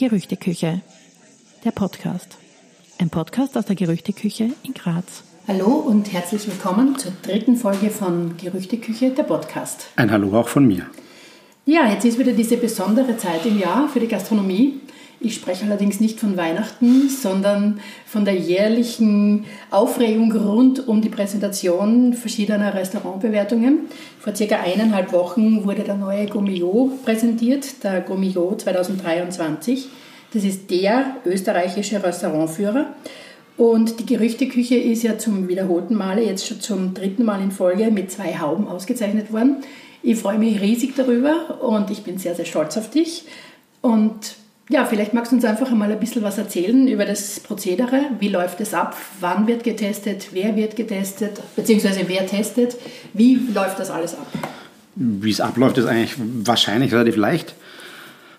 Gerüchteküche, der Podcast. Ein Podcast aus der Gerüchteküche in Graz. Hallo und herzlich willkommen zur dritten Folge von Gerüchteküche, der Podcast. Ein Hallo auch von mir. Ja, jetzt ist wieder diese besondere Zeit im Jahr für die Gastronomie. Ich spreche allerdings nicht von Weihnachten, sondern von der jährlichen Aufregung rund um die Präsentation verschiedener Restaurantbewertungen. Vor circa eineinhalb Wochen wurde der neue Gomio präsentiert, der Gomio 2023. Das ist der österreichische Restaurantführer. Und die Gerüchteküche ist ja zum wiederholten Male, jetzt schon zum dritten Mal in Folge, mit zwei Hauben ausgezeichnet worden. Ich freue mich riesig darüber und ich bin sehr, sehr stolz auf dich. Und ja, vielleicht magst du uns einfach einmal ein bisschen was erzählen über das Prozedere. Wie läuft es ab? Wann wird getestet? Wer wird getestet? Beziehungsweise wer testet? Wie läuft das alles ab? Wie es abläuft, ist eigentlich wahrscheinlich relativ leicht.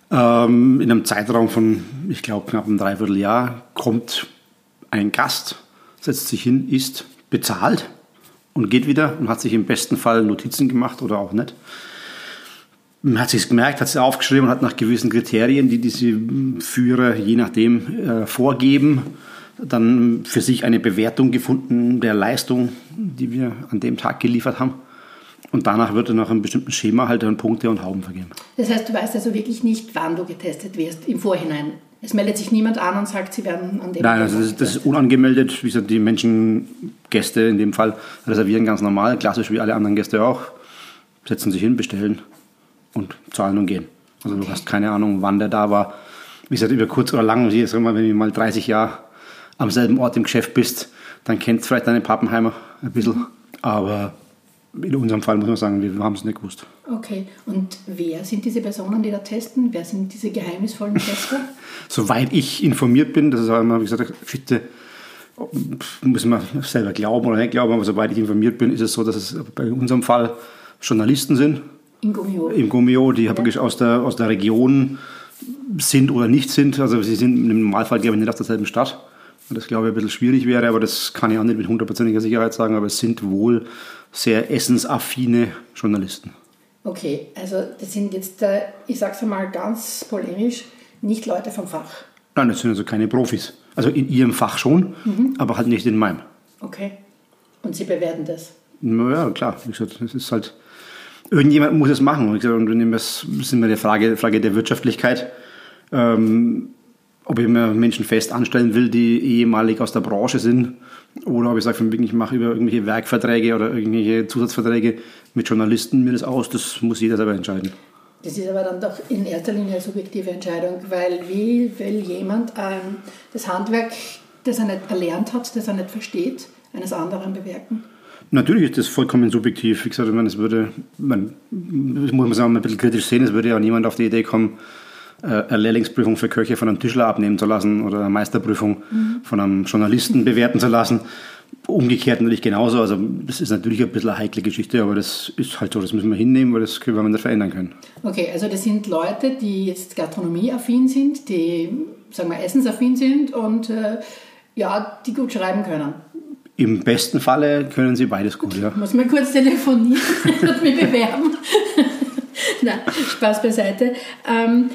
Ähm, in einem Zeitraum von, ich glaube, knapp einem Dreivierteljahr kommt ein Gast, setzt sich hin, isst, bezahlt und geht wieder und hat sich im besten Fall Notizen gemacht oder auch nicht hat sich gemerkt, hat es aufgeschrieben und hat nach gewissen Kriterien, die diese Führer je nachdem äh, vorgeben, dann für sich eine Bewertung gefunden der Leistung, die wir an dem Tag geliefert haben. Und danach wird dann nach einem bestimmten Schema halt dann Punkte und Hauben vergeben. Das heißt, du weißt also wirklich nicht, wann du getestet wirst im Vorhinein. Es meldet sich niemand an und sagt, sie werden an dem Nein, also das, das ist unangemeldet. Wie gesagt, die Menschen, Gäste in dem Fall, reservieren ganz normal, klassisch wie alle anderen Gäste auch, setzen sich hin, bestellen und zahlen und gehen. Also okay. du hast keine Ahnung, wann der da war. Wie gesagt, über kurz oder lang, wie wenn du mal 30 Jahre am selben Ort im Geschäft bist, dann kennst du vielleicht deine Pappenheimer ein bisschen. Aber in unserem Fall muss man sagen, wir haben es nicht gewusst. Okay, und wer sind diese Personen, die da testen? Wer sind diese geheimnisvollen Tester? Soweit ich informiert bin, das ist auch immer, wie gesagt, bitte muss man selber glauben oder nicht glauben, aber soweit ich informiert bin, ist es so, dass es bei unserem Fall Journalisten sind, im Gummio. Im Gummio, die ja. wirklich aus der, aus der Region sind oder nicht sind. Also sie sind im Normalfall, glaube ich, nicht aus derselben Stadt. Das glaube ich ein bisschen schwierig wäre, aber das kann ich auch nicht mit hundertprozentiger Sicherheit sagen, aber es sind wohl sehr essensaffine Journalisten. Okay, also das sind jetzt, äh, ich sage es einmal ganz polemisch, nicht Leute vom Fach. Nein, das sind also keine Profis. Also in ihrem Fach schon, mhm. aber halt nicht in meinem. Okay. Und Sie bewerten das? Naja, klar. Wie gesagt, das ist halt irgendjemand muss es machen. Und das ist immer die Frage, Frage der Wirtschaftlichkeit. Ähm, ob ich mir Menschen fest anstellen will, die ehemalig aus der Branche sind, oder ob ich sage, ich mache über irgendwelche Werkverträge oder irgendwelche Zusatzverträge mit Journalisten mir das aus, das muss jeder selber entscheiden. Das ist aber dann doch in erster Linie eine subjektive Entscheidung, weil wie will jemand ähm, das Handwerk, das er nicht erlernt hat, das er nicht versteht, eines anderen bewerten? Natürlich ist das vollkommen subjektiv. Wie gesagt, ich meine, es würde, man, das muss man sagen, ein bisschen kritisch sehen, es würde ja niemand auf die Idee kommen, äh, eine Lehrlingsprüfung für Köche von einem Tischler abnehmen zu lassen oder eine Meisterprüfung mhm. von einem Journalisten bewerten zu lassen. Umgekehrt natürlich genauso. Also das ist natürlich ein bisschen eine heikle Geschichte, aber das ist halt so, das müssen wir hinnehmen, weil das können wir nicht verändern können. Okay, also das sind Leute, die jetzt gastronomieaffin sind, die, sagen wir, essensaffin sind und äh, ja, die gut schreiben können. Im besten Falle können Sie beides gut, ja. Ich muss mal kurz telefonieren und mich bewerben. Nein, Spaß beiseite. Ähm,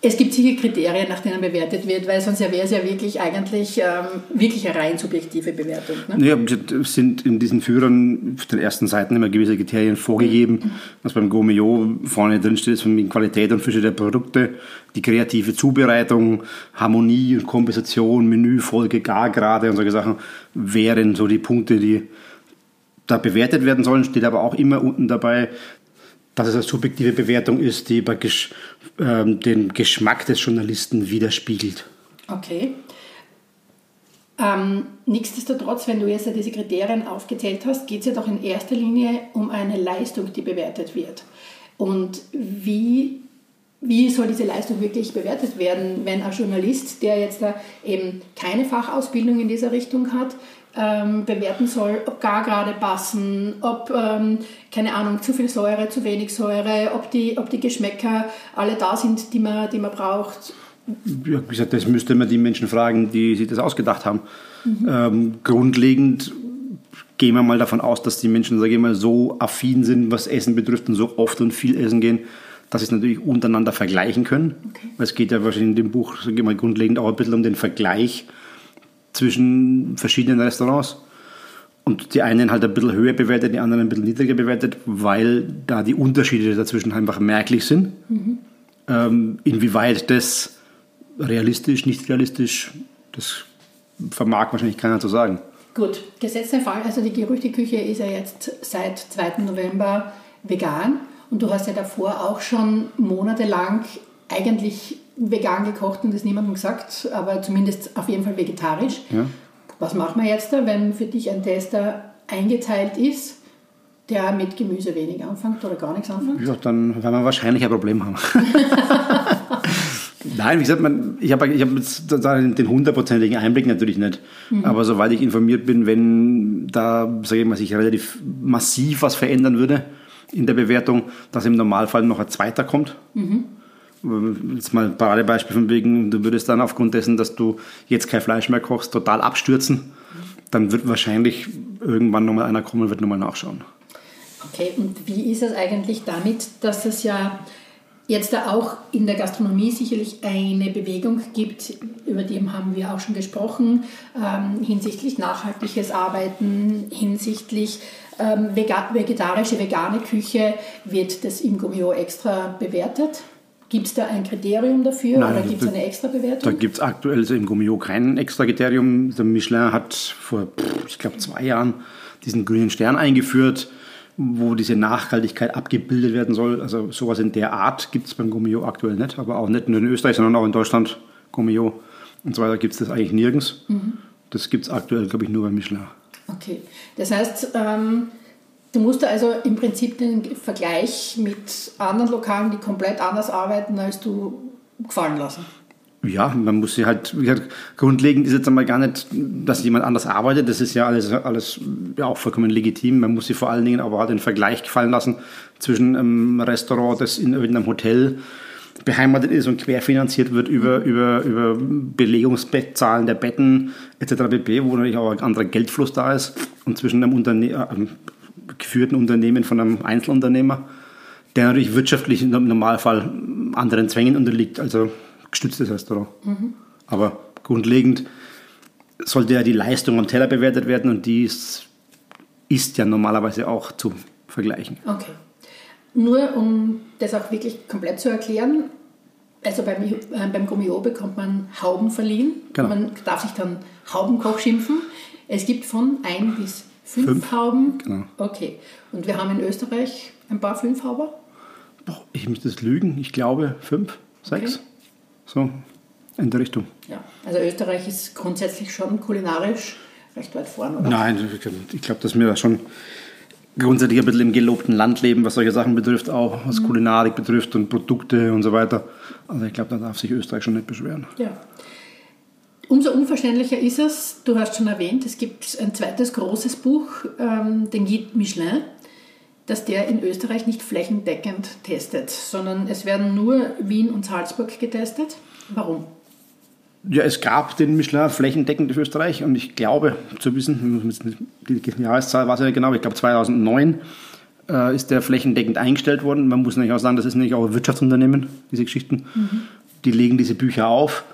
es gibt sicher Kriterien, nach denen bewertet wird, weil sonst wäre es ja wirklich eigentlich ähm, wirklich eine rein subjektive Bewertung. Ne? Ja, es sind in diesen Führern auf den ersten Seiten immer gewisse Kriterien vorgegeben. Mhm. Was beim Gomeo vorne drin steht, ist von Qualität und Frische der Produkte, die kreative Zubereitung, Harmonie und Kompensation, Menüfolge, Gargrade und solche Sachen wären so die Punkte, die da bewertet werden sollen, steht aber auch immer unten dabei, dass es eine subjektive Bewertung ist, die praktisch ähm, den Geschmack des Journalisten widerspiegelt. Okay. Ähm, nichtsdestotrotz, wenn du jetzt diese Kriterien aufgezählt hast, geht es ja doch in erster Linie um eine Leistung, die bewertet wird. Und wie, wie soll diese Leistung wirklich bewertet werden, wenn ein Journalist, der jetzt da eben keine Fachausbildung in dieser Richtung hat, ähm, bewerten soll, ob gar gerade passen, ob, ähm, keine Ahnung, zu viel Säure, zu wenig Säure, ob die, ob die Geschmäcker alle da sind, die man, die man braucht. Ja, wie gesagt, das müsste man die Menschen fragen, die sich das ausgedacht haben. Mhm. Ähm, grundlegend gehen wir mal davon aus, dass die Menschen, sage ich mal, so affin sind, was Essen betrifft und so oft und viel essen gehen, dass sie es natürlich untereinander vergleichen können. Okay. Es geht ja wahrscheinlich in dem Buch sag ich mal, grundlegend auch ein bisschen um den Vergleich zwischen verschiedenen Restaurants. Und die einen halt ein bisschen höher bewertet, die anderen ein bisschen niedriger bewertet, weil da die Unterschiede dazwischen einfach merklich sind. Ähm, inwieweit das realistisch, nicht realistisch, das vermag wahrscheinlich keiner zu sagen. Gut, gesetzt der Fall, also die Gerüchteküche ist ja jetzt seit 2. November vegan und du hast ja davor auch schon monatelang eigentlich vegan gekocht und das niemandem gesagt, aber zumindest auf jeden Fall vegetarisch. Ja. Was machen wir jetzt, da, wenn für dich ein Tester eingeteilt ist, der mit Gemüse wenig anfängt oder gar nichts anfängt? Ja, dann werden wir wahrscheinlich ein Problem haben. Nein, wie gesagt, man, ich habe ich hab jetzt den hundertprozentigen Einblick natürlich nicht. Aber soweit ich informiert bin, wenn da, sage ich mal, sich relativ massiv was verändern würde in der Bewertung, dass im Normalfall noch ein zweiter kommt. Jetzt mal ein Paradebeispiel von wegen, du würdest dann aufgrund dessen, dass du jetzt kein Fleisch mehr kochst, total abstürzen. Dann wird wahrscheinlich irgendwann nochmal einer kommen und wird nochmal nachschauen. Okay, und wie ist es eigentlich damit, dass es ja jetzt auch in der Gastronomie sicherlich eine Bewegung gibt, über die haben wir auch schon gesprochen, ähm, hinsichtlich nachhaltiges Arbeiten, hinsichtlich ähm, vegetarische, vegane Küche, wird das im Gummio extra bewertet? Gibt es da ein Kriterium dafür Nein, oder da- gibt es eine extra Da Bewertung? gibt es aktuell also im Gummio kein extra Kriterium. Der Michelin hat vor, ich glaube, zwei Jahren diesen grünen Stern eingeführt, wo diese Nachhaltigkeit abgebildet werden soll. Also sowas in der Art gibt es beim Gummio aktuell nicht, aber auch nicht nur in Österreich, sondern auch in Deutschland, Gummio und so weiter gibt es das eigentlich nirgends. Das gibt es aktuell, glaube ich, nur beim Michelin. Okay, das heißt, ähm, du musst also im Prinzip den Vergleich mit anderen Lokalen, die komplett anders arbeiten, als du gefallen lassen. Ja, man muss sie halt, wie gesagt, grundlegend ist jetzt einmal gar nicht, dass jemand anders arbeitet. Das ist ja alles, alles ja auch vollkommen legitim. Man muss sie vor allen Dingen aber halt den Vergleich gefallen lassen zwischen einem Restaurant, das in irgendeinem Hotel beheimatet ist und querfinanziert wird über, über, über Belegungsbettzahlen der Betten etc. pp., wo natürlich auch ein anderer Geldfluss da ist und zwischen einem, Unterne äh, geführten Unternehmen von einem Einzelunternehmer, der natürlich wirtschaftlich im Normalfall anderen Zwängen unterliegt, also gestütztes Restaurant. Aber grundlegend sollte ja die Leistung am Teller bewertet werden und die ist, ist ja normalerweise auch zu vergleichen. Okay. Nur um das auch wirklich komplett zu erklären, also beim, äh, beim Gummio bekommt man Hauben verliehen. Genau. Man darf sich dann Haubenkoch schimpfen. Es gibt von ein bis fünf, Fünf, Hauben. genau. Okay. Und wir haben in Österreich ein paar Fünfhauber. Boah, ich müsste das lügen, ich glaube fünf, sechs. Okay. So in der Richtung. Ja. Also Österreich ist grundsätzlich schon kulinarisch recht weit vorne, oder? Nein, ich glaube, dass wir da schon grundsätzlich ein bisschen im gelobten Land leben, was solche Sachen betrifft, auch was Kulinarik betrifft und Produkte und so weiter. Also ich glaube, da darf sich Österreich schon nicht beschweren. Ja. Umso unverständlicher ist es, du hast schon erwähnt, es gibt ein zweites großes Buch, ähm, den Guide Michelin, dass der in Österreich nicht flächendeckend testet, sondern es werden nur Wien und Salzburg getestet. Warum? Ja, es gab den Michelin flächendeckend in Österreich und ich glaube zu wissen, die Jahreszahl weiß ich nicht genau, ich glaube 2009 äh, ist der flächendeckend eingestellt worden. Man muss natürlich auch sagen, das ist nicht auch ein Wirtschaftsunternehmen, diese Geschichten. Die legen diese Bücher auf.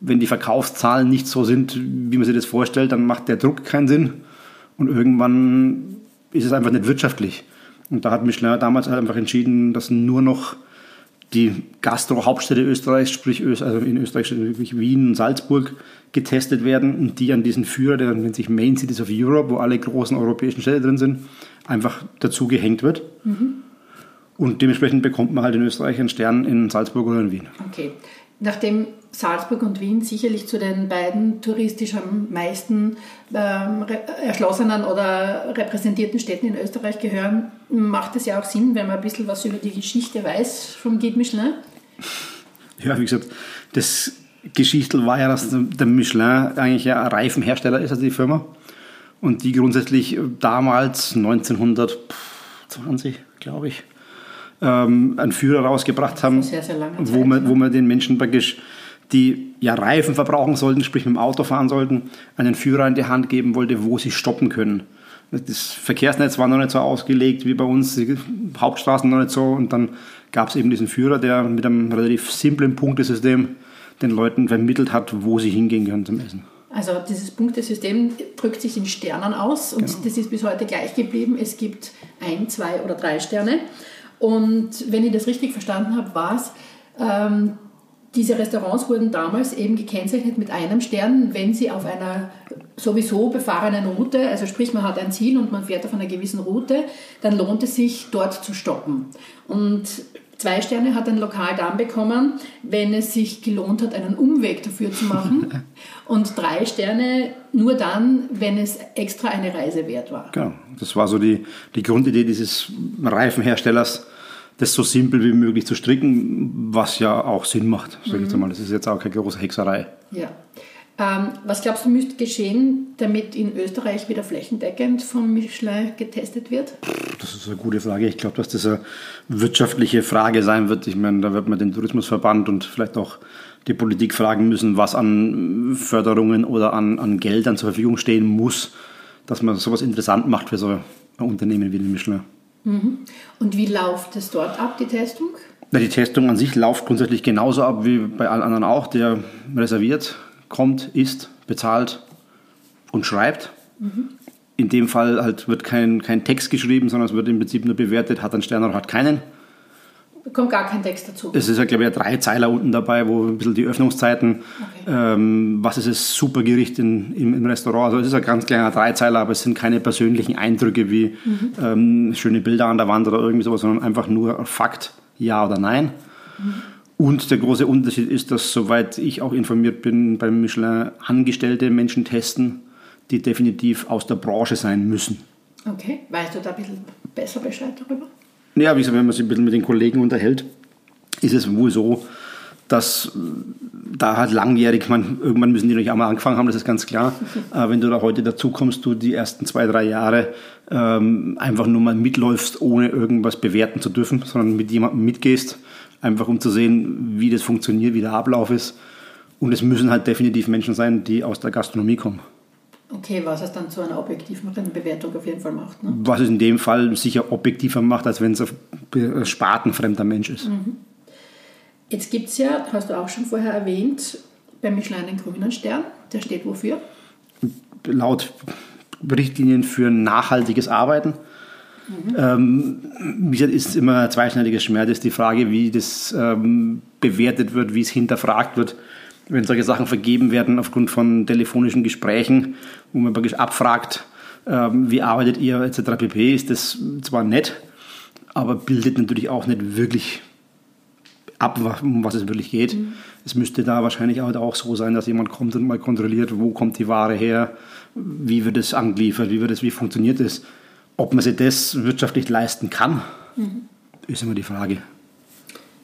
Wenn die Verkaufszahlen nicht so sind, wie man sich das vorstellt, dann macht der Druck keinen Sinn und irgendwann ist es einfach nicht wirtschaftlich. Und da hat Michelin damals halt einfach entschieden, dass nur noch die Gastro-Hauptstädte Österreichs, sprich also in Österreich wirklich Wien und Salzburg, getestet werden und die an diesen Führer, der nennt sich Main Cities of Europe, wo alle großen europäischen Städte drin sind, einfach dazu gehängt wird. Und dementsprechend bekommt man halt in Österreich einen Stern in Salzburg oder in Wien. Okay. Nachdem Salzburg und Wien sicherlich zu den beiden touristisch am meisten ähm, erschlossenen oder repräsentierten Städten in Österreich gehören, macht es ja auch Sinn, wenn man ein bisschen was über die Geschichte weiß vom Guide Michelin. Ja, wie gesagt, das Geschichtel war ja, dass der Michelin eigentlich ein Reifenhersteller ist, also die Firma. Und die grundsätzlich damals, 1920, glaube ich, ähm, einen Führer rausgebracht haben, sehr, sehr wo man, wo man den Menschen praktisch, die ja Reifen verbrauchen sollten, sprich mit dem Auto fahren sollten, einen Führer in die Hand geben wollte, wo sie stoppen können. Das Verkehrsnetz war noch nicht so ausgelegt wie bei uns, die Hauptstraßen noch nicht so und dann gab es eben diesen Führer, der mit einem relativ simplen Punktesystem den Leuten vermittelt hat, wo sie hingehen können zum Essen. Also dieses Punktesystem drückt sich in Sternen aus und genau. das ist bis heute gleich geblieben. Es gibt ein, zwei oder drei Sterne. Und wenn ich das richtig verstanden habe, war es, ähm, diese Restaurants wurden damals eben gekennzeichnet mit einem Stern, wenn sie auf einer sowieso befahrenen Route, also sprich man hat ein Ziel und man fährt auf einer gewissen Route, dann lohnt es sich dort zu stoppen. Und zwei Sterne hat ein Lokal dann bekommen, wenn es sich gelohnt hat, einen Umweg dafür zu machen. und drei Sterne nur dann, wenn es extra eine Reise wert war. Genau, das war so die, die Grundidee dieses Reifenherstellers das so simpel wie möglich zu stricken, was ja auch Sinn macht, sage ich jetzt mhm. mal. Das ist jetzt auch keine große Hexerei. Ja. Ähm, was glaubst du, müsste geschehen, damit in Österreich wieder flächendeckend vom Michelin getestet wird? Das ist eine gute Frage. Ich glaube, dass das eine wirtschaftliche Frage sein wird. Ich meine, da wird man den Tourismusverband und vielleicht auch die Politik fragen müssen, was an Förderungen oder an, an Geldern zur Verfügung stehen muss, dass man sowas interessant macht für so ein Unternehmen wie den Michelin. Mhm. Und wie läuft es dort ab, die Testung? Na, die Testung an sich läuft grundsätzlich genauso ab wie bei allen anderen auch. Der reserviert, kommt, isst, bezahlt und schreibt. Mhm. In dem Fall halt wird kein, kein Text geschrieben, sondern es wird im Prinzip nur bewertet, hat einen Stern oder hat keinen kommt gar kein Text dazu. Es ist ja, glaube ich, drei Zeiler unten dabei, wo ein bisschen die Öffnungszeiten, okay. ähm, was ist das Supergericht in, im, im, Restaurant. Also es ist ein ganz kleiner Dreizeiler, aber es sind keine persönlichen Eindrücke wie mhm. ähm, schöne Bilder an der Wand oder irgendwie sowas, sondern einfach nur Fakt, ja oder nein. Mhm. Und der große Unterschied ist, dass, soweit ich auch informiert bin, beim Michelin angestellte Menschen testen, die definitiv aus der Branche sein müssen. Okay, weißt du da ein bisschen besser Bescheid darüber? Ja, wie gesagt, wenn man sich ein bisschen mit den Kollegen unterhält, ist es wohl so, dass da halt langjährig, man, irgendwann müssen die natürlich auch mal angefangen haben, das ist ganz klar. Äh, wenn du da heute dazu kommst, du die ersten zwei, drei Jahre ähm, einfach nur mal mitläufst, ohne irgendwas bewerten zu dürfen, sondern mit jemandem mitgehst, einfach um zu sehen, wie das funktioniert, wie der Ablauf ist. Und es müssen halt definitiv Menschen sein, die aus der Gastronomie kommen. Okay, was es dann zu einer objektiveren Bewertung auf jeden Fall macht. Ne? Was es in dem Fall sicher objektiver macht, als wenn es ein spartenfremder Mensch ist. Mhm. Jetzt gibt es ja, hast du auch schon vorher erwähnt, beim Michelin einen grünen Stern. Der steht wofür? Laut Richtlinien für nachhaltiges Arbeiten. Mhm. Ähm, wie gesagt, ist immer ein zweischneidiges Schmerz. ist die Frage, wie das ähm, bewertet wird, wie es hinterfragt wird wenn solche Sachen vergeben werden aufgrund von telefonischen Gesprächen, wo man praktisch abfragt, ähm, wie arbeitet ihr etc. pp, ist das zwar nett, aber bildet natürlich auch nicht wirklich ab, um was es wirklich geht. Mhm. Es müsste da wahrscheinlich auch so sein, dass jemand kommt und mal kontrolliert, wo kommt die Ware her, wie wird es angeliefert, wie wird es, wie funktioniert es. Ob man sich das wirtschaftlich leisten kann, mhm. ist immer die Frage.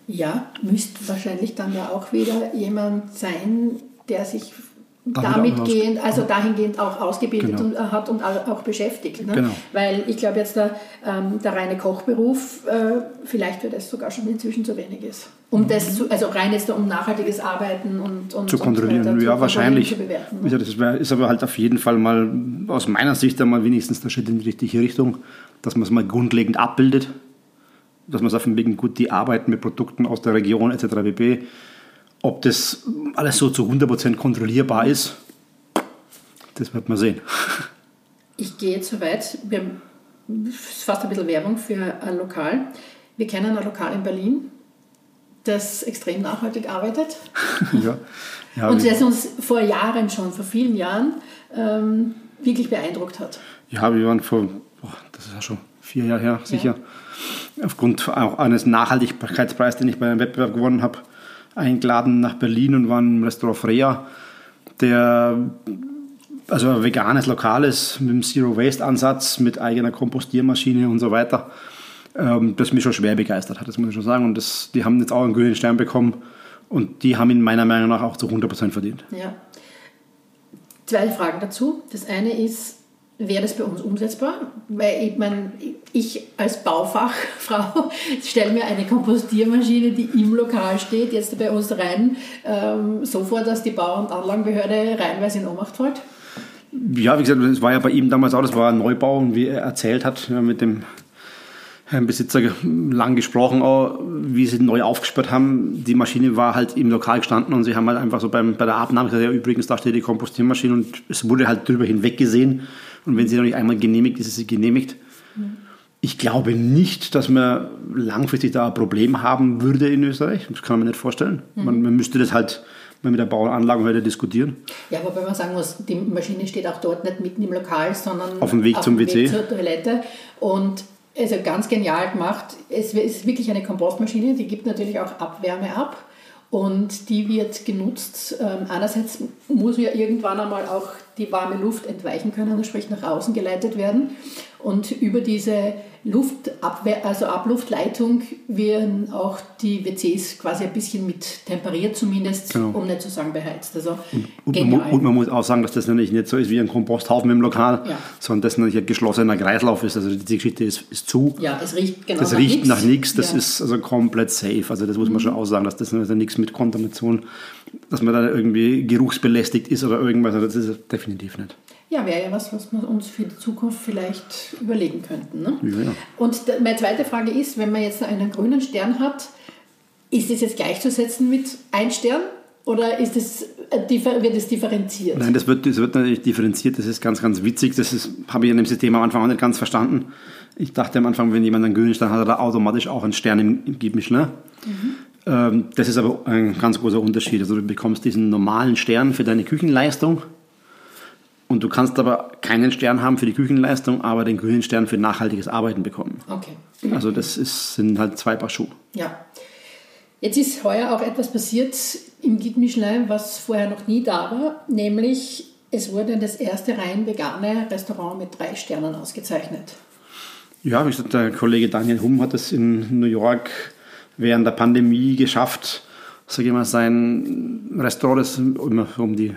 Ja, müsste wahrscheinlich dann ja auch wieder jemand sein, der sich damit gehend, also dahingehend auch ausgebildet genau. und, äh, hat und auch beschäftigt. Ne? Genau. Weil ich glaube jetzt der, ähm, der reine Kochberuf, äh, vielleicht wird es sogar schon inzwischen zu wenig ist. Um mhm. das zu, also rein ist da um nachhaltiges Arbeiten und, und zu kontrollieren. Und ja, wahrscheinlich. Zu bewerten, ne? Das wär, ist aber halt auf jeden Fall mal aus meiner Sicht einmal wenigstens der Schritt in die richtige Richtung, dass man es mal grundlegend abbildet dass man sagt, wegen gut, die arbeiten mit Produkten aus der Region etc. pp. Ob das alles so zu 100% kontrollierbar ist, das wird man sehen. Ich gehe jetzt so weit, wir, ist fast ein bisschen Werbung für ein Lokal. Wir kennen ein Lokal in Berlin, das extrem nachhaltig arbeitet. ja. ja und das uns vor Jahren schon, vor vielen Jahren, ähm, wirklich beeindruckt hat. Ja, wir waren vor, boah, das ist ja schon vier Jahre her, sicher. Ja aufgrund auch eines Nachhaltigkeitspreises, den ich bei einem Wettbewerb gewonnen habe, eingeladen nach Berlin und war im Restaurant Freya, der also ein veganes Lokales mit einem Zero Waste Ansatz, mit eigener Kompostiermaschine und so weiter, ähm, das mich schon schwer begeistert hat, das muss ich schon sagen. Und das, die haben jetzt auch einen grünen Stern bekommen und die haben ihn meiner Meinung nach auch zu 100% verdient. Ja. Zwei Fragen dazu. Das eine ist, wäre das bei uns umsetzbar? Weil ich meine, ich als Baufachfrau stelle mir eine Kompostiermaschine, die im Lokal steht, jetzt bei uns rein, ähm, so vor, dass die Bau- und Anlagenbehörde reinweise in Ohnmacht fällt? Ja, wie gesagt, das war ja bei ihm damals auch, das war ein Neubau, wie er erzählt hat, mit dem Herrn Besitzer lang gesprochen, auch, wie sie neu aufgesperrt haben. Die Maschine war halt im Lokal gestanden und sie haben halt einfach so beim, bei der Abnahme gesagt, ja übrigens, da steht die Kompostiermaschine und es wurde halt drüber hinweg gesehen. Und wenn sie noch nicht einmal genehmigt ist, ist sie genehmigt. Ich glaube nicht, dass man langfristig da ein Problem haben würde in Österreich. Das kann man nicht vorstellen. Man, man müsste das halt mal mit der Bauanlage heute diskutieren. Ja, wobei man sagen muss, die Maschine steht auch dort nicht mitten im Lokal, sondern Auf dem Weg zum Weg WC. zur Toilette. Und also ganz genial gemacht. Es ist wirklich eine Kompostmaschine, die gibt natürlich auch Abwärme ab. Und die wird genutzt. Ähm, einerseits muss ja irgendwann einmal auch die warme Luft entweichen können, sprich nach außen geleitet werden. Und über diese Luftabwehr, also Abluftleitung werden auch die WCs quasi ein bisschen mit temperiert zumindest, Genau. um nicht zu sagen beheizt. Also Und man, genial. mu- und man muss auch sagen, dass das natürlich nicht so ist wie ein Komposthaufen im Lokal, Ja. sondern dass natürlich ein geschlossener Kreislauf ist. Also die Geschichte ist, ist zu. ja, es riecht genau das nach riecht nix. nach nichts, das Ja. Mhm. ist also komplett safe. Also das muss man schon aussagen, dass das also nichts mit Kontamination, dass man da irgendwie geruchsbelästigt ist oder irgendwas. Also das ist definitiv nicht. Ja, wäre ja was, was wir uns für die Zukunft vielleicht überlegen könnten. Ne? Ja. Und meine zweite Frage ist, wenn man jetzt einen grünen Stern hat, ist das jetzt gleichzusetzen mit ein Stern oder ist es, äh, wird es differenziert? Nein, das wird, das wird natürlich differenziert, das ist ganz, ganz witzig. Das ist, habe ich in dem System am Anfang auch nicht ganz verstanden. Ich dachte am Anfang, wenn jemand einen grünen Stern hat, hat er automatisch auch einen Stern im, im Gibmischler. Ähm, das ist aber ein ganz großer Unterschied. Also du bekommst diesen normalen Stern für deine Küchenleistung und du kannst aber keinen Stern haben für die Küchenleistung, aber den grünen Stern für nachhaltiges Arbeiten bekommen. Okay. Also das ist, sind halt zwei Paar Schuhe. Ja. Jetzt ist heuer auch etwas passiert im Guide Michelin, was vorher noch nie da war, nämlich es wurde das erste rein vegane Restaurant mit drei Sternen ausgezeichnet. Ja, wie gesagt, der Kollege Daniel Humm hat es in New York während der Pandemie geschafft, sage ich mal, sein Restaurant, das immer um die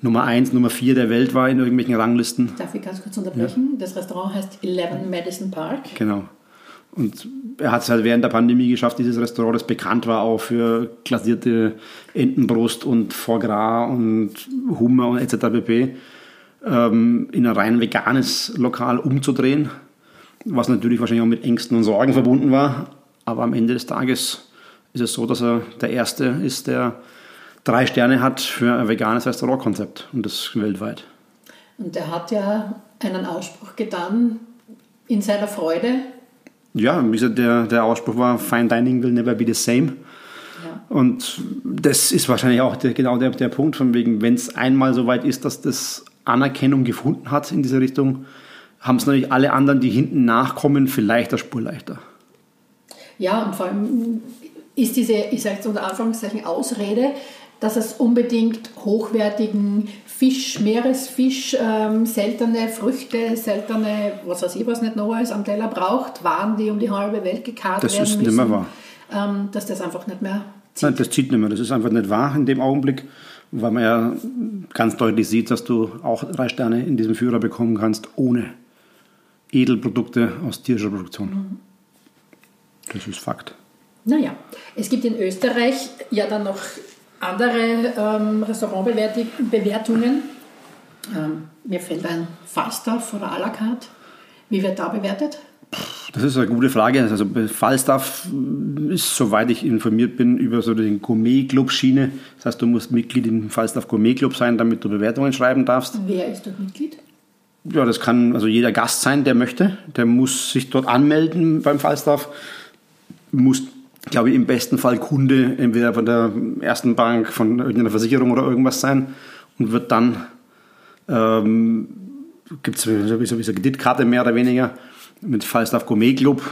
Nummer 1, Nummer 4 der Welt war in irgendwelchen Ranglisten. Darf ich ganz kurz unterbrechen? Das Restaurant heißt 11 Madison Park. Genau. Und er hat es halt während der Pandemie geschafft, dieses Restaurant, das bekannt war auch für glasierte Entenbrust und Foie Gras und Hummer und etc. pp. Ähm, in ein rein veganes Lokal umzudrehen, was natürlich wahrscheinlich auch mit Ängsten und Sorgen verbunden war. Aber am Ende des Tages ist es so, dass er der Erste ist, der drei Sterne hat für ein veganes Restaurantkonzept und das weltweit. Und er hat ja einen Ausspruch getan in seiner Freude. Ja, wie gesagt, der, der Ausspruch war, Fine Dining will never be the same. Ja. Und das ist wahrscheinlich auch der, genau der, der Punkt, von wegen, wenn es einmal so weit ist, dass das Anerkennung gefunden hat in diese Richtung, haben es natürlich alle anderen, die hinten nachkommen, vielleicht eine Spur leichter. Ja, und vor allem ist diese, ich sage jetzt unter Anführungszeichen, Ausrede, dass es unbedingt hochwertigen Fisch, Meeresfisch, ähm, seltene Früchte, seltene, was weiß ich, was nicht noch alles am Teller braucht, Waren, die um die halbe Welt gekarrt Das werden ist müssen, nicht mehr wahr. Ähm, dass das einfach nicht mehr zieht. Nein, das zieht nicht mehr. Das ist einfach nicht wahr in dem Augenblick, weil man ja ganz deutlich sieht, dass du auch drei Sterne in diesem Führer bekommen kannst, ohne Edelprodukte aus tierischer Produktion. Das ist Fakt. Naja, es gibt in Österreich ja dann noch andere ähm, Restaurantbewertungen. Ähm, mir fällt ein Falstaff oder à la carte. Wie wird da bewertet? Das ist eine gute Frage. Also Falstaff ist, soweit ich informiert bin, über so den Gourmet-Club-Schiene. Das heißt, du musst Mitglied im Falstaff Gourmet-Club sein, damit du Bewertungen schreiben darfst. Wer ist dort Mitglied? Ja, das kann also jeder Gast sein, der möchte. Der muss sich dort anmelden beim Falstaff. Muss, glaube ich, im besten Fall Kunde entweder von der ersten Bank, von irgendeiner Versicherung oder irgendwas sein und wird dann, ähm, gibt es sowieso eine Kreditkarte mehr oder weniger mit Falstaff Gourmet Club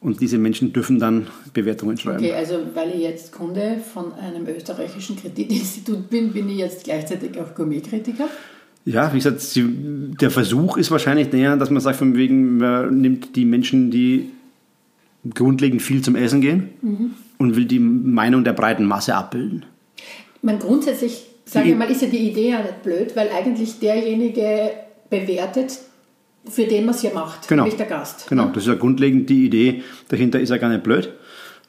und diese Menschen dürfen dann Bewertungen schreiben. Okay, also weil ich jetzt Kunde von einem österreichischen Kreditinstitut bin, bin ich jetzt gleichzeitig auch Gourmetkritiker. Ja, wie gesagt, der Versuch ist wahrscheinlich der, dass man sagt, von wegen, man nimmt die Menschen, die grundlegend viel zum Essen gehen und will die Meinung der breiten Masse abbilden. Man grundsätzlich, sage ich mal, ist ja die Idee ja nicht blöd, weil eigentlich derjenige bewertet, für den man es ja macht, Genau. nämlich der Gast. Genau, das ist ja grundlegend die Idee. Dahinter ist ja gar nicht blöd.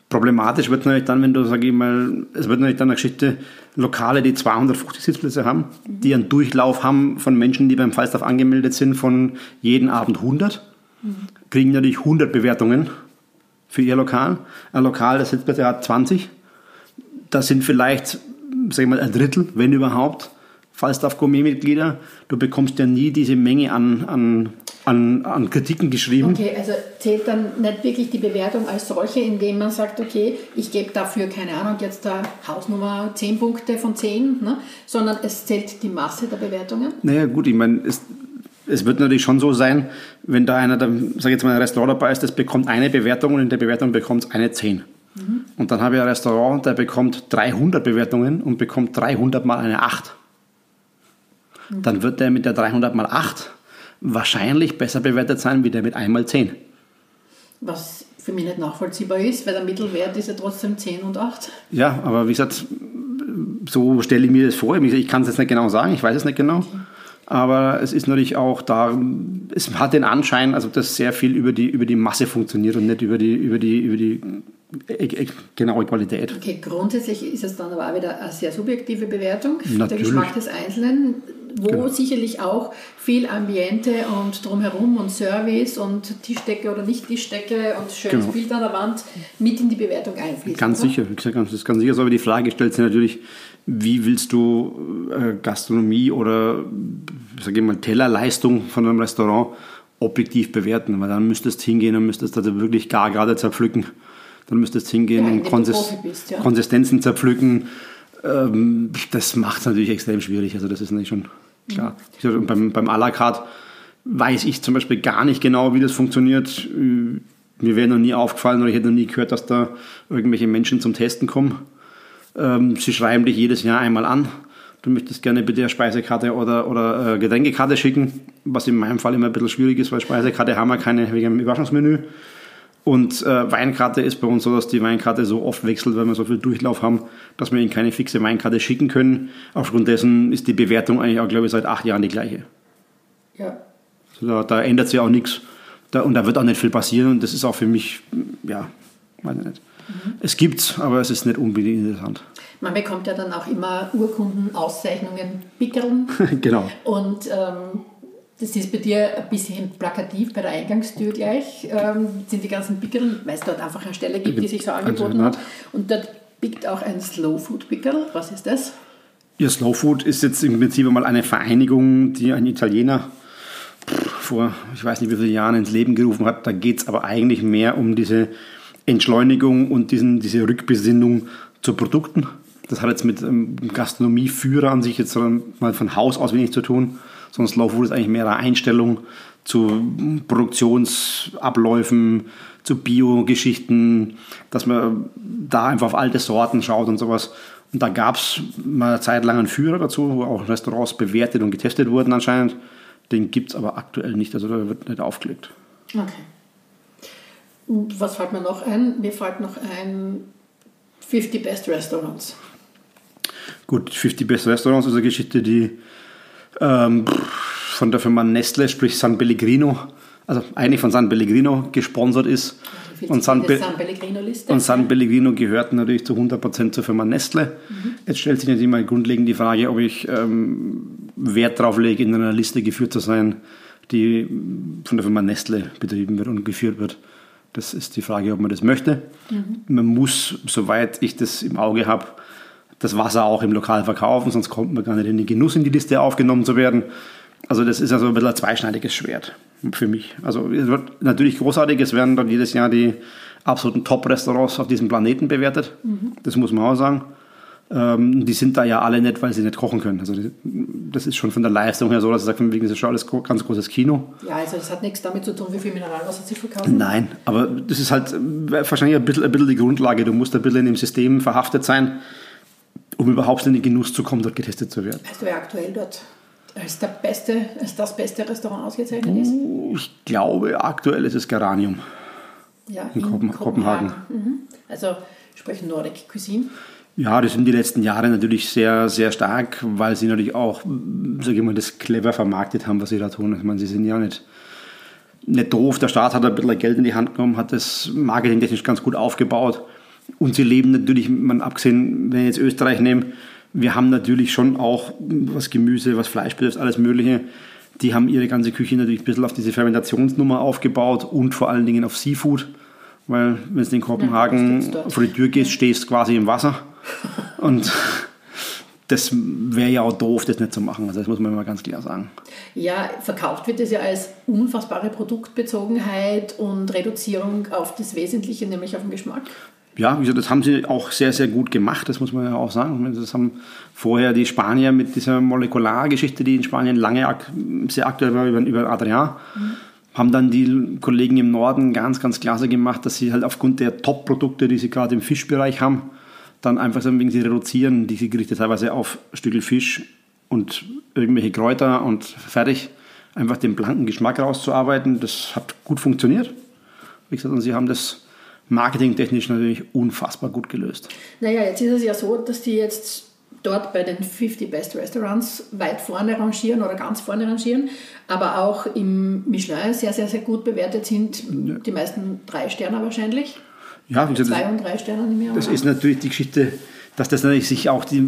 Problematisch wird natürlich dann, wenn du, sag ich mal, es wird natürlich dann eine Geschichte, Lokale, die 250 Sitzplätze haben, die einen Durchlauf haben von Menschen, die beim Falstaff angemeldet sind, von jeden Abend 100. kriegen natürlich 100 Bewertungen für ihr Lokal. Ein Lokal, das jetzt hat 20. Das sind vielleicht, sag ich mal, ein Drittel, wenn überhaupt, Falstaff Gourmet-Mitglieder. Du bekommst ja nie diese Menge an, an, an, an Kritiken geschrieben. Okay, also zählt dann nicht wirklich die Bewertung als solche, indem man sagt, okay, ich gebe dafür, keine Ahnung, jetzt da Hausnummer 10 Punkte von 10, ne? sondern es zählt die Masse der Bewertungen? Naja, gut, ich meine, es, es wird natürlich schon so sein, wenn da einer, sag ich jetzt mal, ein Restaurant dabei ist, das bekommt eine Bewertung und in der Bewertung bekommt es eine 10. Mhm. Und dann habe ich ein Restaurant, der bekommt 300 Bewertungen und bekommt 300 mal eine 8. Mhm. Dann wird der mit der 300 mal 8 wahrscheinlich besser bewertet sein, wie der mit einmal 10. Was für mich nicht nachvollziehbar ist, weil der Mittelwert ist ja trotzdem 10 und 8. Ja, aber wie gesagt, so stelle ich mir das vor. Ich kann es jetzt nicht genau sagen, ich weiß es nicht genau. Okay. Aber es ist natürlich auch da, es hat den Anschein, also dass sehr viel über die, über die Masse funktioniert und nicht über die, über die, über die äh, äh, genaue Qualität. Okay, grundsätzlich ist es dann aber auch wieder eine sehr subjektive Bewertung, Natürlich. der Geschmack des Einzelnen, wo genau. sicherlich auch viel Ambiente und drumherum und Service und Tischdecke oder nicht Tischdecke und schönes genau. Bild an der Wand mit in die Bewertung einfließt. Ganz oder? sicher, wie gesagt, das ist ganz sicher. Aber die Frage stellt sich natürlich, wie willst du äh, Gastronomie oder sage ich mal Tellerleistung von einem Restaurant objektiv bewerten? Weil dann müsstest du hingehen und müsstest also wirklich gar gerade zerpflücken. Dann müsstest du hingehen ja, und Konsist bist, ja. Konsistenzen zerpflücken. Ähm, das macht es natürlich extrem schwierig. Also das ist natürlich schon klar. Mhm. Beim, beim à la carte weiß ich zum Beispiel gar nicht genau, wie das funktioniert. Mir wäre noch nie aufgefallen oder ich hätte noch nie gehört, dass da irgendwelche Menschen zum Testen kommen. Ähm, sie schreiben dich jedes Jahr einmal an. Du möchtest gerne bitte eine Speisekarte oder, oder äh, Getränkekarte schicken, was in meinem Fall immer ein bisschen schwierig ist, weil Speisekarte haben wir keine wegen dem Überraschungsmenü. Und äh, Weinkarte ist bei uns so, dass die Weinkarte so oft wechselt, weil wir so viel Durchlauf haben, dass wir ihnen keine fixe Weinkarte schicken können. Aufgrund dessen ist die Bewertung eigentlich auch, glaube ich, seit acht Jahren die gleiche. Ja. Also da, da, ändert sich auch nichts. Da, und da wird auch nicht viel passieren. Und das ist auch für mich, ja, weiß ich nicht. Mhm. Es gibt's, aber es ist nicht unbedingt interessant. Man bekommt ja dann auch immer Urkunden, Auszeichnungen, Pickeln. genau. Und ähm, das ist bei dir ein bisschen plakativ bei der Eingangstür gleich. Ähm, sind die ganzen Pickeln, weil es dort einfach eine Stelle gibt, die sich so angeboten hat. Und dort pickt auch ein Slow Food Pickel. Was ist das? Ja, Slow Food ist jetzt im Prinzip mal eine Vereinigung, die ein Italiener vor, ich weiß nicht wie viele Jahren ins Leben gerufen hat. Da geht es aber eigentlich mehr um diese Entschleunigung und diesen, diese Rückbesinnung zu Produkten. Das hat jetzt mit ähm, Gastronomieführer an sich jetzt mal von Haus aus wenig zu tun, sondern Slow ist eigentlich mehr eine Einstellung zu Produktionsabläufen, zu Bio-Geschichten, dass man da einfach auf alte Sorten schaut und sowas. Und da gab es mal eine Zeit lang einen Führer dazu, wo auch Restaurants bewertet und getestet wurden anscheinend. Den gibt es aber aktuell nicht, also da wird nicht aufgelegt. Okay. Und was fällt mir noch ein? Mir fällt noch ein 50 Best Restaurants. Gut, 50 Best Restaurants ist eine Geschichte, die ähm, von der Firma Nestle, sprich San Pellegrino, also eigentlich von San Pellegrino gesponsert ist. Und San, Pellegrino Liste. Und San Pellegrino gehört natürlich zu 100% zur Firma Nestle. Mhm. Jetzt stellt sich natürlich mal grundlegend die Frage, ob ich ähm, Wert darauf lege, in einer Liste geführt zu sein, die von der Firma Nestle betrieben wird und geführt wird. Das ist die Frage, ob man das möchte. Mhm. Man muss, soweit ich das im Auge habe, das Wasser auch im Lokal verkaufen, sonst kommt man gar nicht in den Genuss, in die Liste aufgenommen zu werden. Also das ist also ein bisschen ein zweischneidiges Schwert für mich. Also es wird natürlich großartig, es werden dann jedes Jahr die absoluten Top-Restaurants auf diesem Planeten bewertet. Mhm. Das muss man auch sagen. Ähm, die sind da ja alle nicht, weil sie nicht kochen können. Also das ist schon von der Leistung her so, dass ich sage, das ist schon alles ganz großes Kino. Ja, also das hat nichts damit zu tun, wie viel Mineralwasser sie verkaufen. Nein, aber das ist halt wahrscheinlich ein bisschen, ein bisschen die Grundlage. Du musst ein bisschen in dem System verhaftet sein, um überhaupt in den Genuss zu kommen, dort getestet zu werden. Weißt du, wer aktuell dort als, der beste, als das beste Restaurant ausgezeichnet ist? Ich glaube, aktuell ist es Geranium. Ja, in, in Kopenhagen. Kopenhagen. Mhm. Also sprechen Nordic Cuisine. Ja, das sind die letzten Jahre natürlich sehr, sehr stark, weil sie natürlich auch, sage ich mal, das clever vermarktet haben, was sie da tun. Ich meine, sie sind ja nicht, nicht doof. Der Staat hat ein bisschen Geld in die Hand genommen, hat das marketingtechnisch ganz gut aufgebaut. Und sie leben natürlich, man abgesehen, wenn ich jetzt Österreich nehme, wir haben natürlich schon auch, was Gemüse, was Fleisch betrifft, alles Mögliche, Die haben ihre ganze Küche natürlich ein bisschen auf diese Fermentationsnummer aufgebaut und vor allen Dingen auf Seafood. Weil, wenn du in Kopenhagen Ja, vor die Tür gehst, stehst du quasi im Wasser. Und das wäre ja auch doof, das nicht zu machen. Also das muss man mal ganz klar sagen. Ja, verkauft wird es ja als unfassbare Produktbezogenheit und Reduzierung auf das Wesentliche, nämlich auf den Geschmack. Ja, das haben sie auch sehr, sehr gut gemacht, das muss man ja auch sagen. Das haben vorher die Spanier mit dieser Molekulargeschichte, die in Spanien lange sehr aktuell war, über, über Adrian, haben dann die Kollegen im Norden ganz, ganz klasse gemacht, dass sie halt aufgrund der Top-Produkte, die sie gerade im Fischbereich haben, dann einfach sagen, wegen sie reduzieren diese Gerichte teilweise auf Stückel Fisch und irgendwelche Kräuter und fertig. Einfach den blanken Geschmack rauszuarbeiten, das hat gut funktioniert. Wie gesagt, und sie haben das marketingtechnisch natürlich unfassbar gut gelöst. Naja, jetzt ist es ja so, dass die jetzt dort bei den 50 Best Restaurants weit vorne rangieren oder ganz vorne rangieren, aber auch im Michelin sehr, sehr, sehr gut bewertet sind. Die meisten drei Sterne wahrscheinlich. Ja, wie gesagt, Zwei und drei Sterne nicht mehr. Das ist natürlich die Geschichte, dass das natürlich sich auch die,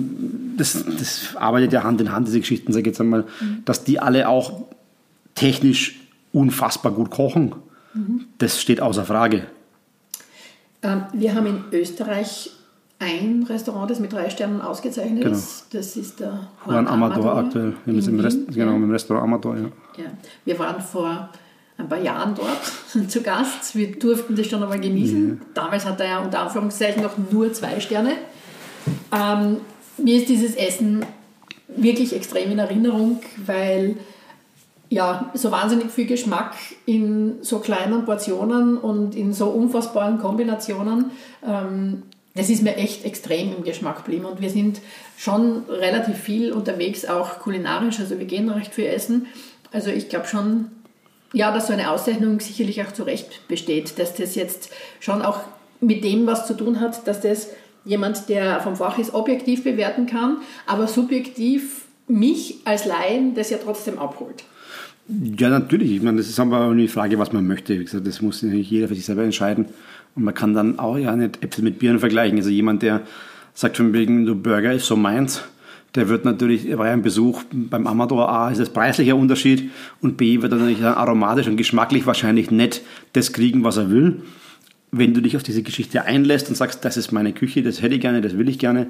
das, das arbeitet ja Hand in Hand, diese Geschichten, sage ich jetzt einmal, dass die alle auch technisch unfassbar gut kochen. Das steht außer Frage. Ähm, wir haben in Österreich ein Restaurant, das mit drei Sternen ausgezeichnet Genau. ist. Das ist der Juan Amador aktuell, in im, im, Rest, genau, im Restaurant Amador, ja. Ja. Wir waren vor ein paar Jahren dort zu Gast. Wir durften das schon einmal genießen. Damals hat er ja unter Anführungszeichen noch nur zwei Sterne. Ähm, mir ist dieses Essen wirklich extrem in Erinnerung, weil ja, so wahnsinnig viel Geschmack in so kleinen Portionen und in so unfassbaren Kombinationen. Ähm, das ist mir echt extrem im Geschmack geblieben. Und wir sind schon relativ viel unterwegs, auch kulinarisch. Also wir gehen recht viel essen. Also ich glaube schon, ja, dass so eine Auszeichnung sicherlich auch zu Recht besteht, dass das jetzt schon auch mit dem was zu tun hat, dass das jemand, der vom Fach ist, objektiv bewerten kann, aber subjektiv mich als Laien das ja trotzdem abholt. Ja, natürlich. Ich meine, das ist aber eine Frage, was man möchte. Wie gesagt, das muss natürlich jeder für sich selber entscheiden. Und man kann dann auch ja nicht Äpfel mit Birnen vergleichen. Also jemand, der sagt von wegen, du Burger ist so meins, der wird natürlich, er war ja ein Besuch beim Amador A, ist das preislicher Unterschied und B wird er natürlich dann aromatisch und geschmacklich wahrscheinlich nicht das kriegen, was er will. Wenn du dich auf diese Geschichte einlässt und sagst, das ist meine Küche, das hätte ich gerne, das will ich gerne,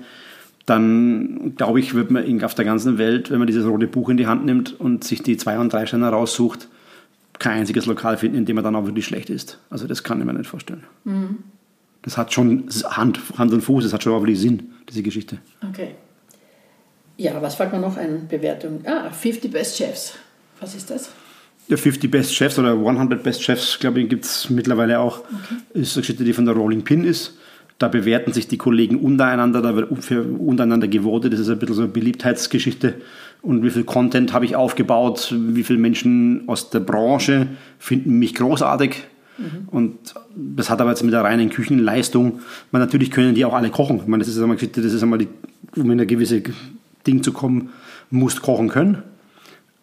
dann glaube ich, wird man auf der ganzen Welt, wenn man dieses rote Buch in die Hand nimmt und sich die zwei und drei Sterne raussucht, kein einziges Lokal finden, in dem man dann auch wirklich schlecht ist. Also das kann ich mir nicht vorstellen. Das hat schon Hand, Hand und Fuß, das hat schon auch wirklich Sinn, diese Geschichte. Okay. Ja, was fällt mir noch ein? Bewertung. Ah, 50 Best Chefs. Was ist das? Ja, 50 Best Chefs oder 100 Best Chefs, glaube ich, gibt es mittlerweile auch. Ist eine Geschichte, die von der Rolling Pin ist. Da bewerten sich die Kollegen untereinander, da wird für untereinander gewotet. Das ist ein bisschen so eine Beliebtheitsgeschichte. Und wie viel Content habe ich aufgebaut? Wie viele Menschen aus der Branche finden mich großartig? Und das hat aber jetzt mit der reinen Küchenleistung, man, natürlich können die auch alle kochen. Ich meine, das ist einmal, das ist einmal die, um in ein gewisses Ding zu kommen, musst kochen können.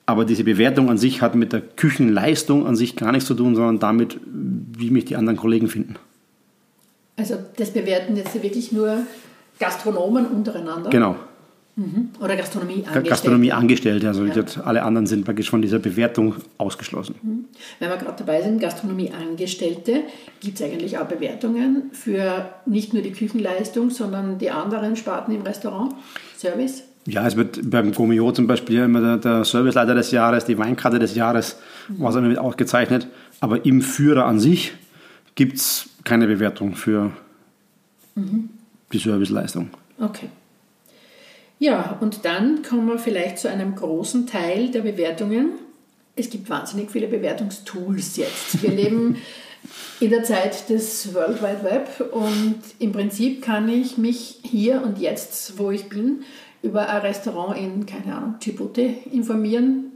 Aber diese Bewertung an sich hat mit der Küchenleistung an sich gar nichts zu tun, sondern damit, wie mich die anderen Kollegen finden. Also das bewerten jetzt wirklich nur Gastronomen untereinander Genau. oder Gastronomie angestellt. Gastronomie Angestellte, also gesagt, alle anderen sind praktisch von dieser Bewertung ausgeschlossen. Wenn wir gerade dabei sind, Gastronomie Angestellte, gibt es eigentlich auch Bewertungen für nicht nur die Küchenleistung, sondern die anderen Sparten im Restaurant, Service? Ja, es wird beim Gomio zum Beispiel immer der, der Serviceleiter des Jahres, die Weinkarte des Jahres, was immer mit ausgezeichnet. Aber im Führer an sich gibt es keine Bewertung für die Serviceleistung. Okay. Ja, und dann kommen wir vielleicht zu einem großen Teil der Bewertungen. Es gibt wahnsinnig viele Bewertungstools jetzt. Wir leben in der Zeit des World Wide Web und im Prinzip kann ich mich hier und jetzt, wo ich bin, über ein Restaurant in, keine Ahnung, Djibouti informieren.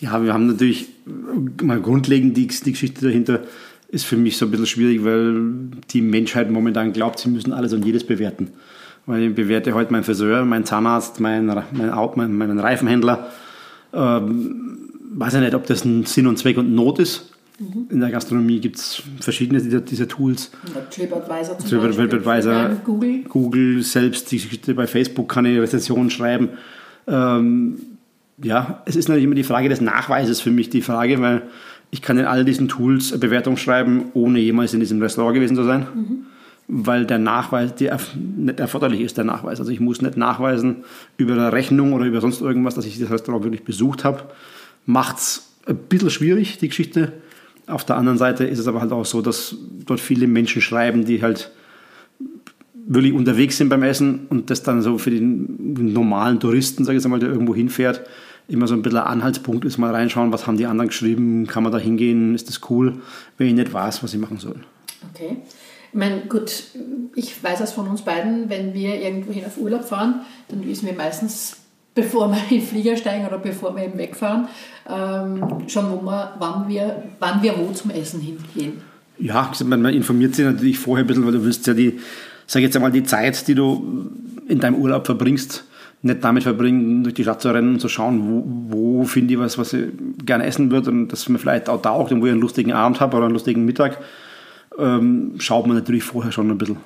Ja, wir haben natürlich mal grundlegend die, die Geschichte dahinter ist für mich so ein bisschen schwierig, weil die Menschheit momentan glaubt, sie müssen alles und jedes bewerten. Weil ich bewerte heute meinen Friseur, meinen Zahnarzt, meinen, meinen, meinen Reifenhändler. Ähm, weiß ich nicht, ob das ein Sinn und Zweck und Not ist. In der Gastronomie gibt es verschiedene dieser, dieser Tools. TripAdvisor zum TripAdvisor, Beispiel. TripAdvisor, Google. Google selbst, die Geschichte bei Facebook kann ich Rezensionen schreiben. Ähm, ja, es ist natürlich immer die Frage des Nachweises für mich die Frage, weil ich kann in all diesen Tools eine Bewertung schreiben, ohne jemals in diesem Restaurant gewesen zu sein. Mhm. Weil der Nachweis die nicht erforderlich ist, der Nachweis. Also ich muss nicht nachweisen über eine Rechnung oder über sonst irgendwas, dass ich das Restaurant wirklich besucht habe. Macht es ein bisschen schwierig, die Geschichte. Auf der anderen Seite ist es aber halt auch so, dass dort viele Menschen schreiben, die halt wirklich unterwegs sind beim Essen und das dann so für den normalen Touristen, sage ich jetzt mal, der irgendwo hinfährt, immer so ein bisschen Anhaltspunkt ist, mal reinschauen, was haben die anderen geschrieben, kann man da hingehen, ist das cool, wenn ich nicht weiß, was ich machen soll. Okay. Ich meine, gut, ich weiß das von uns beiden, wenn wir irgendwo hin auf Urlaub fahren, dann wissen wir meistens, bevor wir in den Flieger steigen oder bevor wir eben wegfahren, ähm, schon, wo wir, wann, wir, wann wir wo zum Essen hingehen. Ja, man informiert sich natürlich vorher ein bisschen, weil du willst ja die, sag jetzt einmal, die Zeit, die du in deinem Urlaub verbringst, nicht damit verbringen, durch die Stadt zu rennen und zu schauen, wo, wo finde ich was, was ich gerne essen würde und dass man vielleicht auch taugt und wo ich einen lustigen Abend habe oder einen lustigen Mittag, ähm, schaut man natürlich vorher schon ein bisschen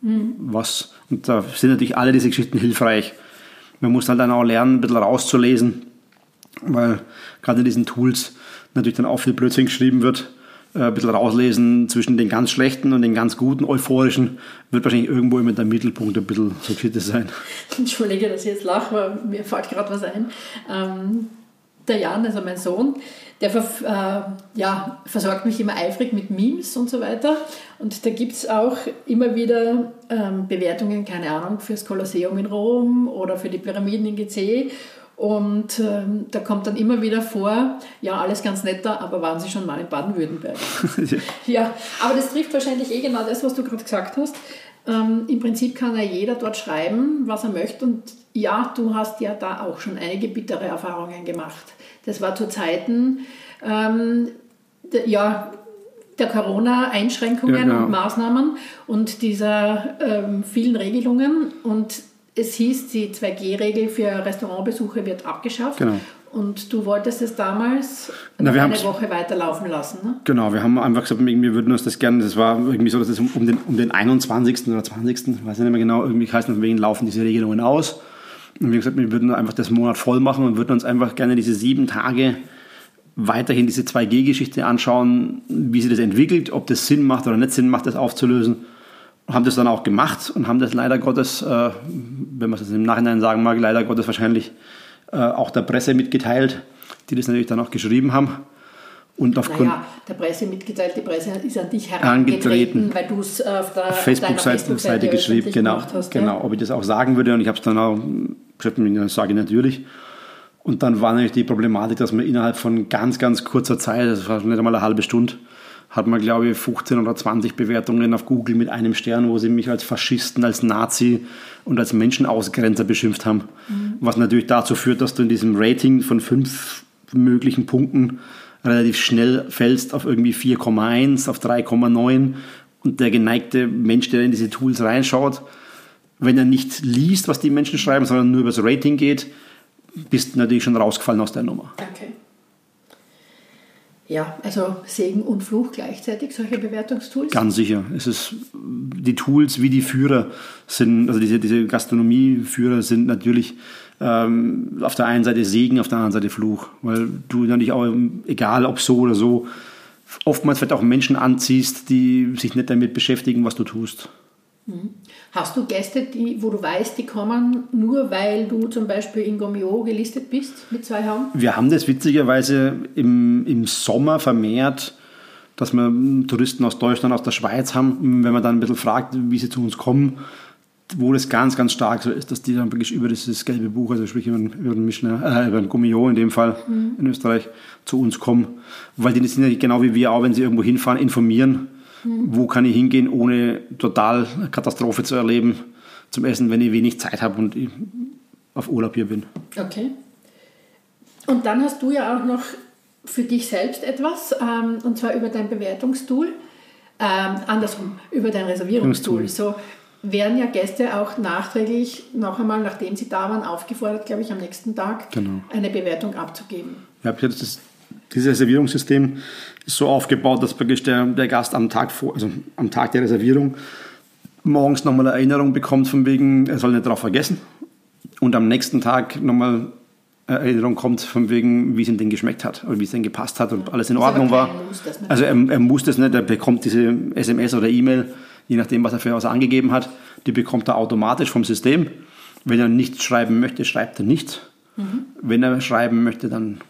mhm. was. Und da sind natürlich alle diese Geschichten hilfreich. Man muss halt dann auch lernen, ein bisschen rauszulesen, weil gerade in diesen Tools natürlich dann auch viel Blödsinn geschrieben wird äh, ein bisschen rauslesen zwischen den ganz schlechten und den ganz guten, euphorischen, wird wahrscheinlich irgendwo immer der Mittelpunkt ein bisschen so sortiert sein. Entschuldige, dass ich jetzt lache, aber mir fällt gerade was ein. Ähm, der Jan, also mein Sohn, der äh, ja, versorgt mich immer eifrig mit Memes und so weiter. Und da gibt es auch immer wieder ähm, Bewertungen, keine Ahnung, fürs Kolosseum in Rom oder für die Pyramiden in GC. Und ähm, da kommt dann immer wieder vor, ja, alles ganz netter, aber waren Sie schon mal in Baden-Württemberg? ja. ja, aber das trifft wahrscheinlich eh genau das, was du gerade gesagt hast. Ähm, Im Prinzip kann ja jeder dort schreiben, was er möchte. Und ja, du hast ja da auch schon einige bittere Erfahrungen gemacht. Das war zu Zeiten, ähm, ja, der Corona-Einschränkungen ja, genau. und Maßnahmen und dieser ähm, vielen Regelungen. Und es hieß, die 2G-Regel für Restaurantbesuche wird abgeschafft. Genau. Und du wolltest es damals Na, eine Woche weiterlaufen lassen, ne? Genau, wir haben einfach gesagt, wir würden uns das gerne, das war irgendwie so, dass es um den, um den 21. oder 20., weiß nicht mehr genau, irgendwie heißt es, wegen laufen diese Regelungen aus. Und haben gesagt, wir würden einfach das Monat voll machen und würden uns einfach gerne diese sieben Tage weiterhin diese 2G-Geschichte anschauen, wie sich das entwickelt, ob das Sinn macht oder nicht Sinn macht, das aufzulösen haben das dann auch gemacht und haben das leider Gottes, äh, wenn man es im Nachhinein sagen mag, leider Gottes wahrscheinlich äh, auch der Presse mitgeteilt, die das natürlich dann auch geschrieben haben. Und aufgrund naja, der Presse mitgeteilt, die Presse ist an dich herangetreten, weil du es auf der Facebook-Seite Facebook geschrieben genau, hast. Genau, ja? ob ich das auch sagen würde und ich habe es dann auch ich sage natürlich. Und dann war natürlich die Problematik, dass man innerhalb von ganz, ganz kurzer Zeit, das war nicht einmal eine halbe Stunde, hat man, glaube ich, 15 oder 20 Bewertungen auf Google mit einem Stern, wo sie mich als Faschisten, als Nazi und als Menschenausgrenzer beschimpft haben. Mhm. Was natürlich dazu führt, dass du in diesem Rating von fünf möglichen Punkten relativ schnell fällst auf irgendwie 4,1, auf 3,9 und der geneigte Mensch, der in diese Tools reinschaut, wenn er nicht liest, was die Menschen schreiben, sondern nur über das Rating geht, bist natürlich schon rausgefallen aus der Nummer. Okay. Ja, also Segen und Fluch gleichzeitig, solche Bewertungstools? Ganz sicher. Es ist, die Tools wie die Führer sind, also diese, diese Gastronomieführer sind natürlich ähm, auf der einen Seite Segen, auf der anderen Seite Fluch. Weil du natürlich auch, egal ob so oder so, oftmals vielleicht auch Menschen anziehst, die sich nicht damit beschäftigen, was du tust. Mhm. Hast du Gäste, die, wo du weißt, die kommen nur, weil du zum Beispiel in Gomio gelistet bist mit zwei Hauen? Wir haben das witzigerweise im, im Sommer vermehrt, dass wir Touristen aus Deutschland, aus der Schweiz haben, wenn man dann ein bisschen fragt, wie sie zu uns kommen, wo das ganz, ganz stark so ist, dass die dann wirklich über dieses gelbe Buch, also sprich über den, Mischner, äh, über den Gummio in dem Fall mhm. in Österreich, zu uns kommen. Weil die sind ja genau wie wir auch, wenn sie irgendwo hinfahren, informieren wo kann ich hingehen, ohne total Katastrophe zu erleben zum Essen, wenn ich wenig Zeit habe und auf Urlaub hier bin. Okay. Und dann hast du ja auch noch für dich selbst etwas, ähm, und zwar über dein Bewertungstool, ähm, andersrum, über dein Reservierungstool. So werden ja Gäste auch nachträglich noch einmal, nachdem sie da waren, aufgefordert, glaube ich, am nächsten Tag genau. eine Bewertung abzugeben. Ja, das dieses Reservierungssystem ist so aufgebaut, dass praktisch der, der Gast am Tag, vor, also am Tag der Reservierung morgens nochmal eine Erinnerung bekommt, von wegen, er soll nicht darauf vergessen. Und am nächsten Tag nochmal Erinnerung kommt, von wegen, wie es ihm denn geschmeckt hat oder wie es denn gepasst hat und alles in Ordnung war. Muss, Also er, er muss das nicht, er bekommt diese SMS oder E-Mail, je nachdem, was er für was er angegeben hat, die bekommt er automatisch vom System. Wenn er nichts schreiben möchte, schreibt er nichts. Wenn er schreiben möchte, dann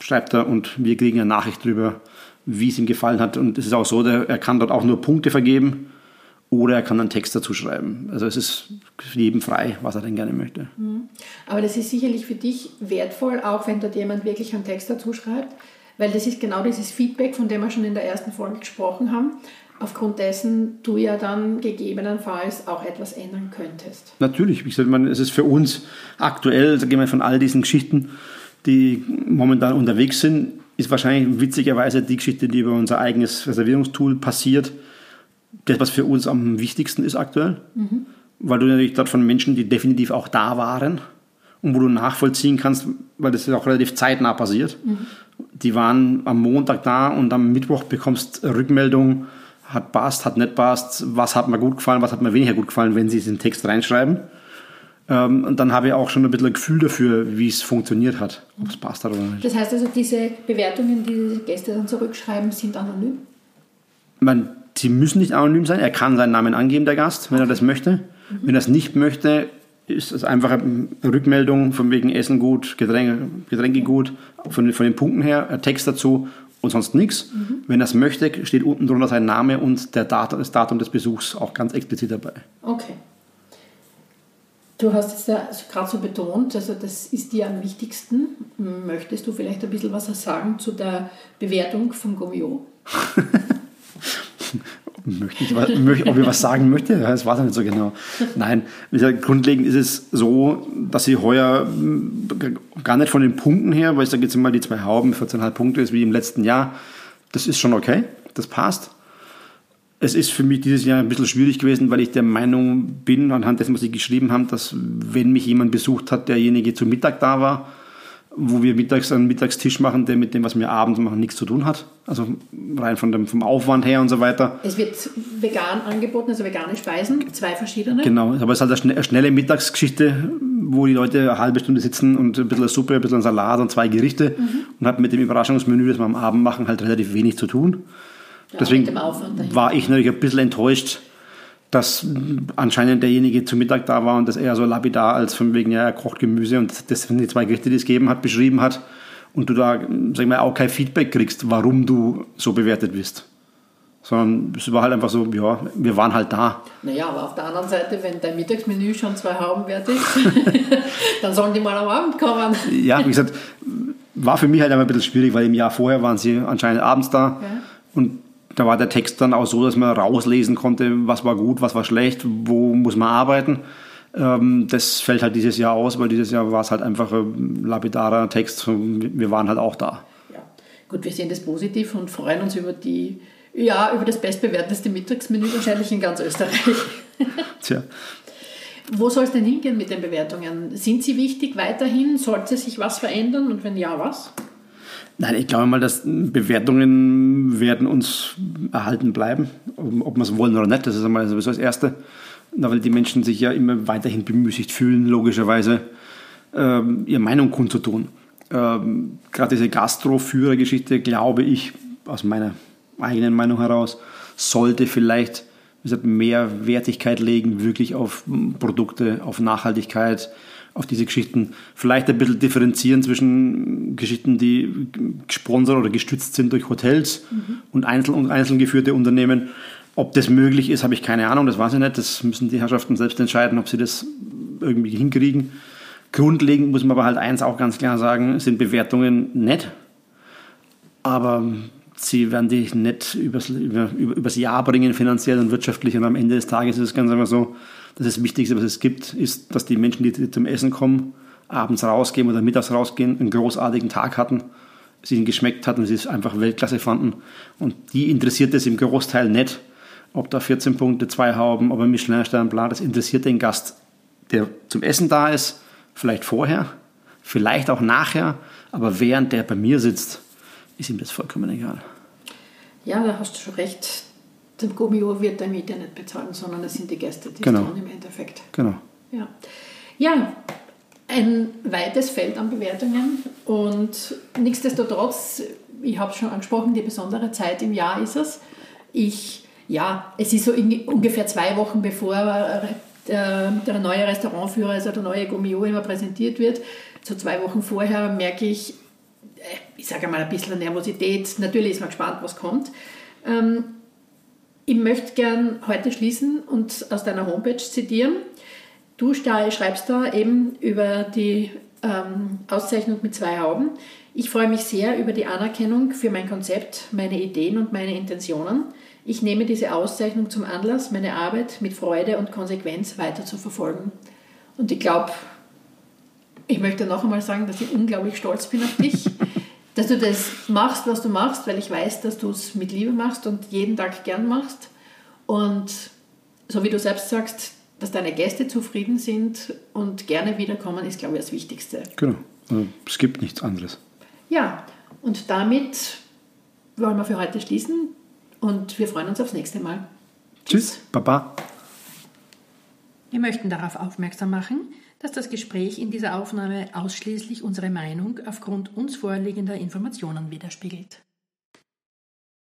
schreibt er und wir kriegen eine Nachricht darüber, wie es ihm gefallen hat. Und es ist auch so, er kann dort auch nur Punkte vergeben oder er kann einen Text dazu schreiben. Also es ist jedem frei, was er denn gerne möchte. Aber das ist sicherlich für dich wertvoll, auch wenn dort jemand wirklich einen Text dazu schreibt, weil das ist genau dieses Feedback, von dem wir schon in der ersten Folge gesprochen haben, aufgrund dessen du ja dann gegebenenfalls auch etwas ändern könntest. Natürlich, wie gesagt, es ist für uns aktuell, sagen wir von all diesen Geschichten, die momentan unterwegs sind, ist wahrscheinlich witzigerweise die Geschichte, die über unser eigenes Reservierungstool passiert, das, was für uns am wichtigsten ist aktuell. Weil du natürlich dort von Menschen, die definitiv auch da waren und wo du nachvollziehen kannst, weil das ist auch relativ zeitnah passiert. Die waren am Montag da und am Mittwoch bekommst Rückmeldung, hat passt, hat nicht passt, was hat mir gut gefallen, was hat mir weniger gut gefallen, wenn sie es in den Text reinschreiben. Ähm, und dann habe ich auch schon ein bisschen ein Gefühl dafür, wie es funktioniert hat, ob es passt hat oder nicht. Das heißt also, diese Bewertungen, die die Gäste dann zurückschreiben, sind anonym? Man, sie müssen nicht anonym sein. Er kann seinen Namen angeben, der Gast, wenn er das möchte. Wenn er es nicht möchte, ist es einfach eine Rückmeldung von wegen Essen gut, Getränke, Getränke gut, von, von den Punkten her, ein Text dazu und sonst nichts. Wenn er es möchte, steht unten drunter sein Name und der Datum, das Datum des Besuchs auch ganz explizit dabei. Okay. Du hast es ja gerade so betont, also das ist dir am wichtigsten. Möchtest du vielleicht ein bisschen was sagen zu der Bewertung von Gomio? Möchte ich, ob ich was sagen möchte? Das weiß ich nicht so genau. Nein, grundlegend ist es so, dass sie heuer mh, gar nicht von den Punkten her, weil ich sage jetzt mal, die zwei Hauben, 14,5 Punkte ist wie im letzten Jahr, das ist schon okay, das passt. Es ist für mich dieses Jahr ein bisschen schwierig gewesen, weil ich der Meinung bin, anhand dessen, was Sie geschrieben haben, dass wenn mich jemand besucht hat, derjenige zu Mittag da war, wo wir mittags einen Mittagstisch machen, der mit dem, was wir abends machen, nichts zu tun hat. Also rein von dem, vom Aufwand her und so weiter. Es wird vegan angeboten, also vegane Speisen, zwei verschiedene. Genau, aber es ist halt eine schne- eine schnelle Mittagsgeschichte, wo die Leute eine halbe Stunde sitzen und ein bisschen Suppe, ein bisschen Salat und zwei Gerichte und hat mit dem Überraschungsmenü, das wir am Abend machen, halt relativ wenig zu tun. Ja, Deswegen war ich natürlich ein bisschen enttäuscht, dass anscheinend derjenige zu Mittag da war und das eher so lapidar als von wegen, ja, er kocht Gemüse und das sind die zwei Gerichte, die es gegeben hat, beschrieben hat und du da, sag ich mal, auch kein Feedback kriegst, warum du so bewertet bist. Sondern es war halt einfach so, ja, wir waren halt da. Naja, aber auf der anderen Seite, wenn dein Mittagsmenü schon zwei Hauben wert ist, dann sollen die mal am Abend kommen. ja, wie gesagt, war für mich halt immer ein bisschen schwierig, weil im Jahr vorher waren sie anscheinend abends da Ja. und da war der Text dann auch so, dass man rauslesen konnte, was war gut, was war schlecht, wo muss man arbeiten. Ähm, das fällt halt dieses Jahr aus, weil dieses Jahr war es halt einfach ein lapidarer Text. Wir waren halt auch da. Ja. Gut, wir sehen das positiv und freuen uns über die, ja, über das bestbewerteste Mittagsmenü wahrscheinlich in ganz Österreich. Tja. Wo soll es denn hingehen mit den Bewertungen? Sind sie wichtig weiterhin? Sollte sich was verändern und wenn ja, was? Nein, ich glaube mal, dass Bewertungen werden uns erhalten bleiben, ob wir es wollen oder nicht. Das ist einmal sowieso das Erste. Na, Weil die Menschen sich ja immer weiterhin bemüßigt fühlen, logischerweise ähm, ihre Meinung kundzutun. Ähm, Gerade diese Gastroführergeschichte, glaube ich, aus meiner eigenen Meinung heraus, sollte vielleicht wie gesagt, mehr Wertigkeit legen, wirklich auf Produkte, auf Nachhaltigkeit, auf diese Geschichten. Vielleicht ein bisschen differenzieren zwischen Geschichten, die gesponsert oder gestützt sind durch Hotels und einzeln, und einzeln geführte Unternehmen. Ob das möglich ist, habe ich keine Ahnung, das weiß ich nicht. Das müssen die Herrschaften selbst entscheiden, ob sie das irgendwie hinkriegen. Grundlegend muss man aber halt eins auch ganz klar sagen, sind Bewertungen nett, aber sie werden dich nicht übers, über, über, übers Jahr bringen, finanziell und wirtschaftlich. Und am Ende des Tages ist es ganz einfach so, das Wichtigste, was es gibt, ist, dass die Menschen, die zum Essen kommen, abends rausgehen oder mittags rausgehen, einen großartigen Tag hatten, es ihnen geschmeckt hat und sie es einfach Weltklasse fanden. Und die interessiert es im Großteil nicht, ob da 14 Punkte, zwei Hauben, ob ein Michelin-Stern, bla, das interessiert den Gast, der zum Essen da ist, vielleicht vorher, vielleicht auch nachher, aber während der bei mir sitzt, ist ihm das vollkommen egal. Ja, da hast du schon recht. Der Gummio wird der Miete nicht bezahlen, sondern das sind die Gäste, die Genau. es tun im Endeffekt. Genau. Ja. ja, ein weites Feld an Bewertungen und nichtsdestotrotz, ich habe es schon angesprochen, die besondere Zeit im Jahr ist es. Ich, ja, es ist so ungefähr zwei Wochen bevor der, der neue Restaurantführer, also der neue Gummio immer präsentiert wird. So zwei Wochen vorher merke ich, äh, ich sage mal ein bisschen Nervosität. Natürlich ist man gespannt, was kommt. Ähm, ich möchte gern heute schließen und aus deiner Homepage zitieren. Du schreibst da eben über die ähm, Auszeichnung mit zwei Hauben. Ich freue mich sehr über die Anerkennung für mein Konzept, meine Ideen und meine Intentionen. Ich nehme diese Auszeichnung zum Anlass, meine Arbeit mit Freude und Konsequenz weiter zu verfolgen. Und ich glaube, ich möchte noch einmal sagen, dass ich unglaublich stolz bin auf dich, dass du das machst, was du machst, weil ich weiß, dass du es mit Liebe machst und jeden Tag gern machst. Und so wie du selbst sagst, dass deine Gäste zufrieden sind und gerne wiederkommen, ist, glaube ich, das Wichtigste. Genau. Also, es gibt nichts anderes. Ja, und damit wollen wir für heute schließen. Und wir freuen uns aufs nächste Mal. Tschüss, Baba. Wir möchten darauf aufmerksam machen, dass das Gespräch in dieser Aufnahme ausschließlich unsere Meinung aufgrund uns vorliegender Informationen widerspiegelt.